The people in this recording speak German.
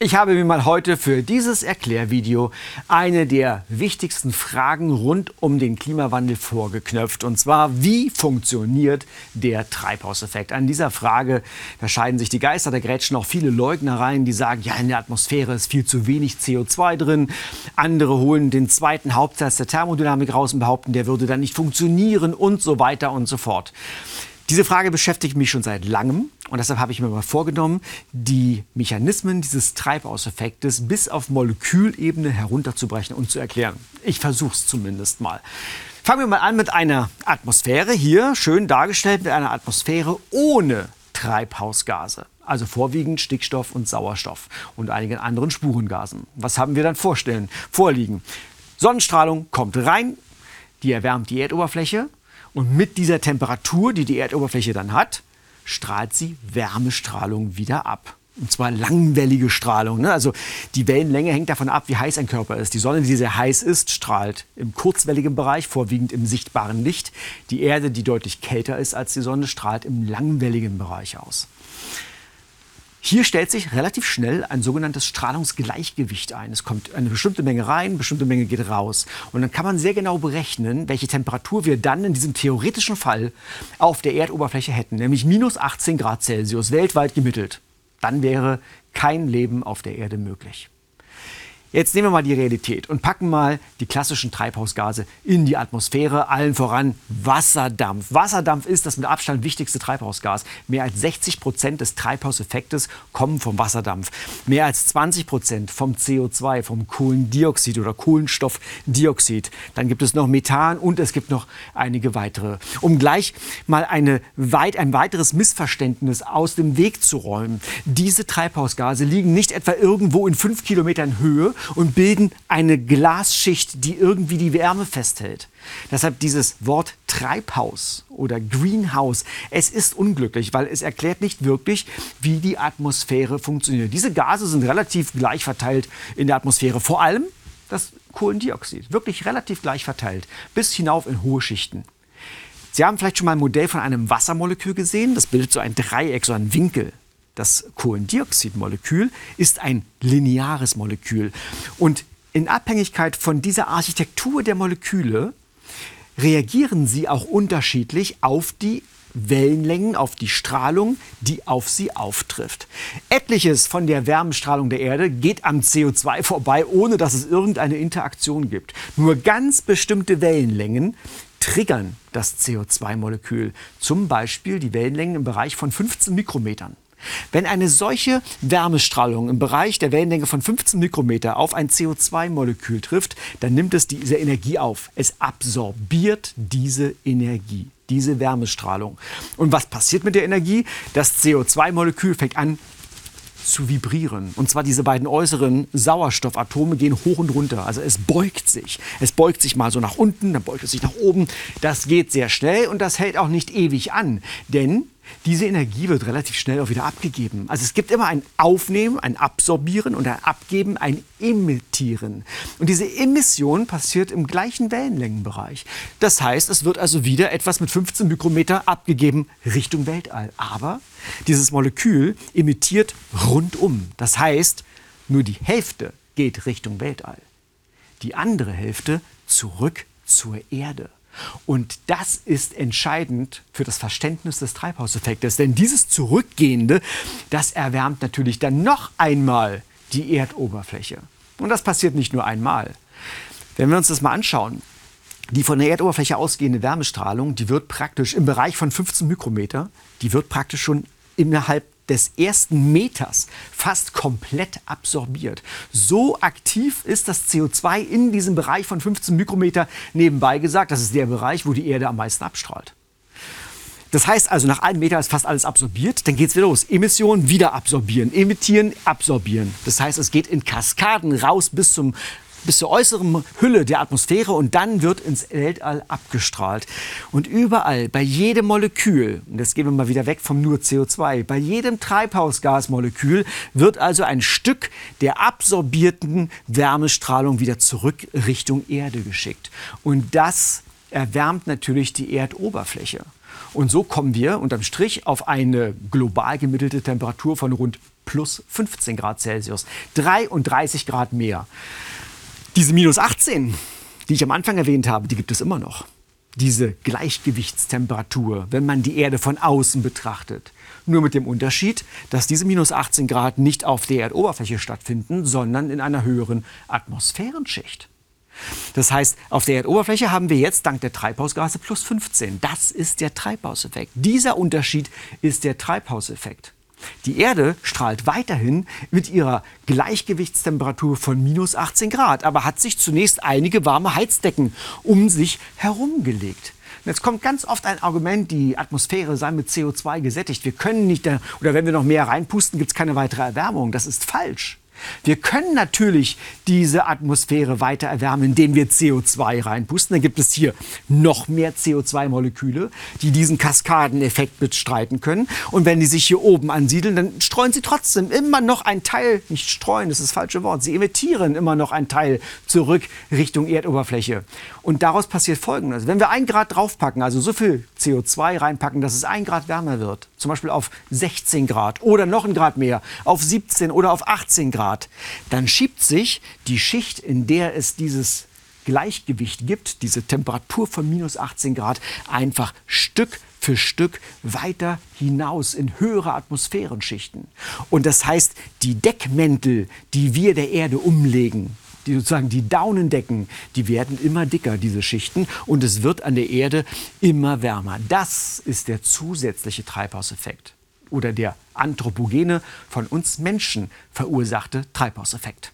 Ich habe mir mal heute für dieses Erklärvideo eine der wichtigsten Fragen rund um den Klimawandel vorgeknöpft. Und zwar, wie funktioniert der Treibhauseffekt? An dieser Frage, da scheiden sich die Geister, da grätschen auch viele Leugner rein, die sagen, ja, in der Atmosphäre ist viel zu wenig CO2 drin. Andere holen den zweiten Hauptsatz der Thermodynamik raus und behaupten, der würde dann nicht funktionieren und so weiter und so fort. Diese Frage beschäftigt mich schon seit langem und deshalb habe ich mir mal vorgenommen, die Mechanismen dieses Treibhauseffektes bis auf Molekülebene herunterzubrechen und zu erklären. Ich versuche es zumindest mal. Fangen wir mal an mit einer Atmosphäre, hier schön dargestellt mit einer Atmosphäre ohne Treibhausgase. Also vorwiegend Stickstoff und Sauerstoff und einigen anderen Spurengasen. Was haben wir dann vorstellen, vorliegen? Sonnenstrahlung kommt rein, die erwärmt die Erdoberfläche, und mit dieser Temperatur, die die Erdoberfläche dann hat, strahlt sie Wärmestrahlung wieder ab. Und zwar langwellige Strahlung. Ne? Also die Wellenlänge hängt davon ab, wie heiß ein Körper ist. Die Sonne, die sehr heiß ist, strahlt im kurzwelligen Bereich, vorwiegend im sichtbaren Licht. Die Erde, die deutlich kälter ist als die Sonne, strahlt im langwelligen Bereich aus. Hier stellt sich relativ schnell ein sogenanntes Strahlungsgleichgewicht ein. Es kommt eine bestimmte Menge rein, eine bestimmte Menge geht raus. Und dann kann man sehr genau berechnen, welche Temperatur wir dann in diesem theoretischen Fall auf der Erdoberfläche hätten, nämlich minus 18 Grad Celsius, weltweit gemittelt. Dann wäre kein Leben auf der Erde möglich. Jetzt nehmen wir mal die Realität und packen mal die klassischen Treibhausgase in die Atmosphäre, allen voran Wasserdampf. Wasserdampf ist das mit Abstand wichtigste Treibhausgas. Mehr als 60 Prozent des Treibhauseffektes kommen vom Wasserdampf. Mehr als 20 Prozent vom CO2, vom Kohlendioxid oder Kohlenstoffdioxid. Dann gibt es noch Methan und es gibt noch einige weitere. Um gleich mal eine weit, ein weiteres Missverständnis aus dem Weg zu räumen. Diese Treibhausgase liegen nicht etwa irgendwo in fünf Kilometern Höhe und bilden eine Glasschicht, die irgendwie die Wärme festhält. Deshalb dieses Wort Treibhaus oder Greenhouse, es ist unglücklich, weil es erklärt nicht wirklich, wie die Atmosphäre funktioniert. Diese Gase sind relativ gleich verteilt in der Atmosphäre, vor allem das Kohlendioxid, wirklich relativ gleich verteilt, bis hinauf in hohe Schichten. Sie haben vielleicht schon mal ein Modell von einem Wassermolekül gesehen. Das bildet so ein Dreieck, so einen Winkel. Das Kohlendioxidmolekül ist ein lineares Molekül. Und in Abhängigkeit von dieser Architektur der Moleküle reagieren sie auch unterschiedlich auf die Wellenlängen, auf die Strahlung, die auf sie auftrifft. Etliches von der Wärmestrahlung der Erde geht am CO2 vorbei, ohne dass es irgendeine Interaktion gibt. Nur ganz bestimmte Wellenlängen triggern das CO2-Molekül, zum Beispiel die Wellenlängen im Bereich von 15 Mikrometern. Wenn eine solche Wärmestrahlung im Bereich der Wellenlänge von 15 Mikrometer auf ein CO2-Molekül trifft, dann nimmt es diese Energie auf. Es absorbiert diese Energie, diese Wärmestrahlung. Und was passiert mit der Energie? Das CO2-Molekül fängt an zu vibrieren. Und zwar diese beiden äußeren Sauerstoffatome gehen hoch und runter. Also es beugt sich. Es beugt sich mal so nach unten, dann beugt es sich nach oben. Das geht sehr schnell und das hält auch nicht ewig an. Denn diese Energie wird relativ schnell auch wieder abgegeben. Also es gibt immer ein Aufnehmen, ein Absorbieren und ein Abgeben, ein Emittieren. Und diese Emission passiert im gleichen Wellenlängenbereich. Das heißt, es wird also wieder etwas mit 15 Mikrometer abgegeben Richtung Weltall. Aber dieses Molekül emittiert rundum. Das heißt, nur die Hälfte geht Richtung Weltall. Die andere Hälfte zurück zur Erde. Und das ist entscheidend für das Verständnis des Treibhauseffektes. Denn dieses Zurückgehende, das erwärmt natürlich dann noch einmal die Erdoberfläche. Und das passiert nicht nur einmal. Wenn wir uns das mal anschauen, die von der Erdoberfläche ausgehende Wärmestrahlung, die wird praktisch im Bereich von 15 Mikrometer, die wird praktisch schon innerhalb des ersten Meters fast komplett absorbiert. So aktiv ist das CO2 in diesem Bereich von 15 Mikrometer. Nebenbei gesagt, das ist der Bereich, wo die Erde am meisten abstrahlt. Das heißt also, nach einem Meter ist fast alles absorbiert. Dann geht es wieder los. Emission, wieder absorbieren. Emittieren, absorbieren. Das heißt, es geht in Kaskaden raus bis zum bis zur äußeren Hülle der Atmosphäre und dann wird ins Weltall abgestrahlt. Und überall, bei jedem Molekül, und jetzt gehen wir mal wieder weg vom nur CO2, bei jedem Treibhausgasmolekül wird also ein Stück der absorbierten Wärmestrahlung wieder zurück Richtung Erde geschickt. Und das erwärmt natürlich die Erdoberfläche. Und so kommen wir unterm Strich auf eine global gemittelte Temperatur von rund plus 15 Grad Celsius. 33 Grad mehr. Diese minus 18, die ich am Anfang erwähnt habe, die gibt es immer noch. Diese Gleichgewichtstemperatur, wenn man die Erde von außen betrachtet. Nur mit dem Unterschied, dass diese minus 18 Grad nicht auf der Erdoberfläche stattfinden, sondern in einer höheren Atmosphärenschicht. Das heißt, auf der Erdoberfläche haben wir jetzt dank der Treibhausgase plus 15. Das ist der Treibhauseffekt. Dieser Unterschied ist der Treibhauseffekt. Die Erde strahlt weiterhin mit ihrer Gleichgewichtstemperatur von minus 18 Grad, aber hat sich zunächst einige warme Heizdecken um sich herumgelegt. Jetzt kommt ganz oft ein Argument, die Atmosphäre sei mit CO2 gesättigt. Wir können nicht, oder wenn wir noch mehr reinpusten, gibt es keine weitere Erwärmung. Das ist falsch. Wir können natürlich diese Atmosphäre weiter erwärmen, indem wir CO2 reinpusten. Dann gibt es hier noch mehr CO2-Moleküle, die diesen Kaskadeneffekt bestreiten können. Und wenn die sich hier oben ansiedeln, dann streuen sie trotzdem immer noch ein Teil, nicht streuen, das ist das falsche Wort, sie emittieren immer noch ein Teil zurück Richtung Erdoberfläche. Und daraus passiert Folgendes. Wenn wir ein Grad draufpacken, also so viel CO2 reinpacken, dass es ein Grad wärmer wird, zum Beispiel auf 16 Grad oder noch ein Grad mehr, auf 17 oder auf 18 Grad, dann schiebt sich die Schicht, in der es dieses Gleichgewicht gibt, diese Temperatur von minus 18 Grad, einfach Stück für Stück weiter hinaus in höhere Atmosphärenschichten. Und das heißt, die Deckmäntel, die wir der Erde umlegen, die sozusagen die Daunendecken, die werden immer dicker, diese Schichten, und es wird an der Erde immer wärmer. Das ist der zusätzliche Treibhauseffekt oder der anthropogene, von uns Menschen verursachte Treibhauseffekt.